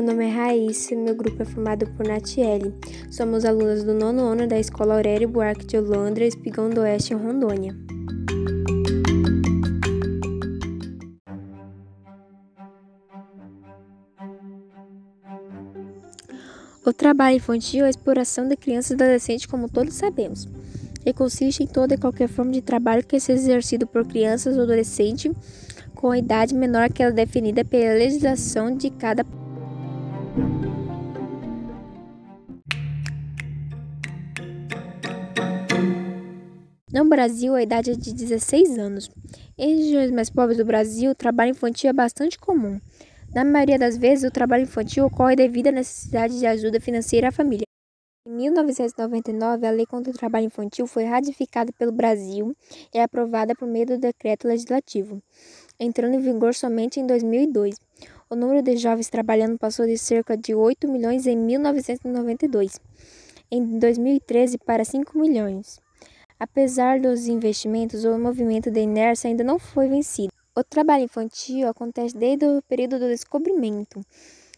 Meu nome é Raíssa, meu grupo é formado por Natiele. Somos alunas do nono ano da Escola Aurélio Buarque de Holanda, Espigão do Oeste, Rondônia. O trabalho infantil é a exploração de crianças e adolescentes, como todos sabemos. E consiste em toda e qualquer forma de trabalho que seja exercido por crianças ou adolescentes com idade menor que aquela definida pela legislação de cada No Brasil, a idade é de 16 anos. Em regiões mais pobres do Brasil, o trabalho infantil é bastante comum. Na maioria das vezes, o trabalho infantil ocorre devido à necessidade de ajuda financeira à família. Em 1999, a Lei contra o Trabalho Infantil foi ratificada pelo Brasil e é aprovada por meio do decreto legislativo, entrando em vigor somente em 2002. O número de jovens trabalhando passou de cerca de 8 milhões em 1992, em 2013 para 5 milhões. Apesar dos investimentos, o movimento de inércia ainda não foi vencido. O trabalho infantil acontece desde o período do descobrimento,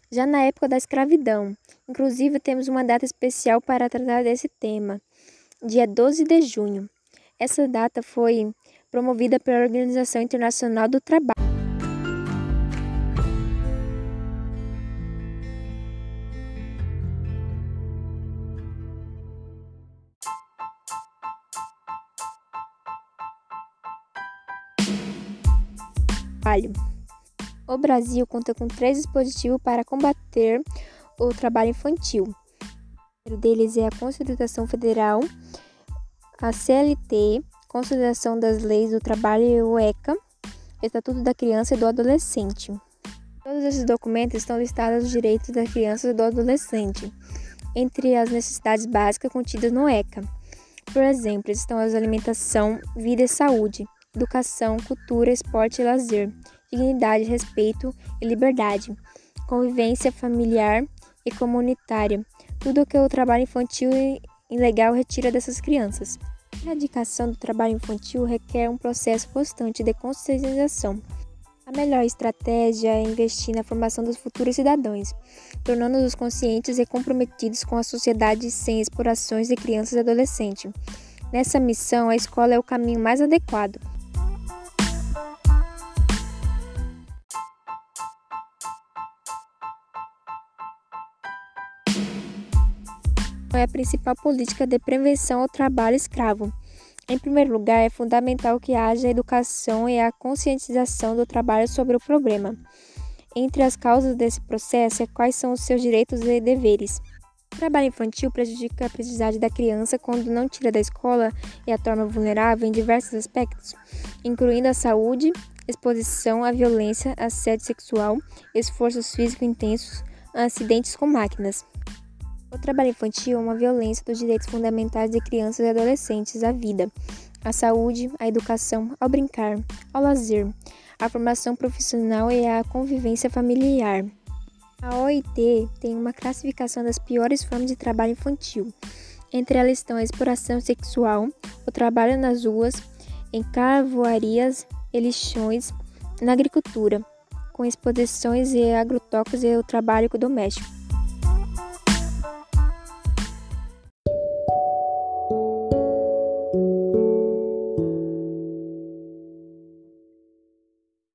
já na época da escravidão. Inclusive, temos uma data especial para tratar desse tema, dia 12 de junho. Essa data foi promovida pela Organização Internacional do Trabalho. Trabalho. O Brasil conta com três dispositivos para combater o trabalho infantil. O primeiro deles é a Constituição Federal, a CLT, Consolidação das Leis do Trabalho e o ECA, Estatuto da Criança e do Adolescente. Todos esses documentos estão listados os direitos das crianças e do adolescente, entre as necessidades básicas contidas no ECA. Por exemplo, estão as alimentação, vida e saúde, educação, cultura, esporte e lazer, dignidade, respeito e liberdade, convivência familiar e comunitária, tudo o que o trabalho infantil ilegal retira dessas crianças. A erradicação do trabalho infantil requer um processo constante de conscientização. A melhor estratégia é investir na formação dos futuros cidadãos, tornando-os conscientes e comprometidos com a sociedade sem explorações de crianças e adolescentes. Nessa missão, a escola é o caminho mais adequado. É a principal política de prevenção ao trabalho escravo. Em primeiro lugar, é fundamental que haja educação e a conscientização do trabalho sobre o problema. Entre as causas desse processo é quais são os seus direitos e deveres. O trabalho infantil prejudica a aprendizagem da criança quando não tira da escola e a torna vulnerável em diversos aspectos, incluindo a saúde, exposição à violência, assédio sexual, esforços físicos intensos, acidentes com máquinas. O trabalho infantil é uma violência dos direitos fundamentais de crianças e adolescentes à vida, à saúde, à educação, ao brincar, ao lazer, à formação profissional e à convivência familiar. A OIT tem uma classificação das piores formas de trabalho infantil. Entre elas estão a exploração sexual, o trabalho nas ruas, em carvoarias e lixões, na agricultura, com exposições e agrotóxicos e o trabalho doméstico.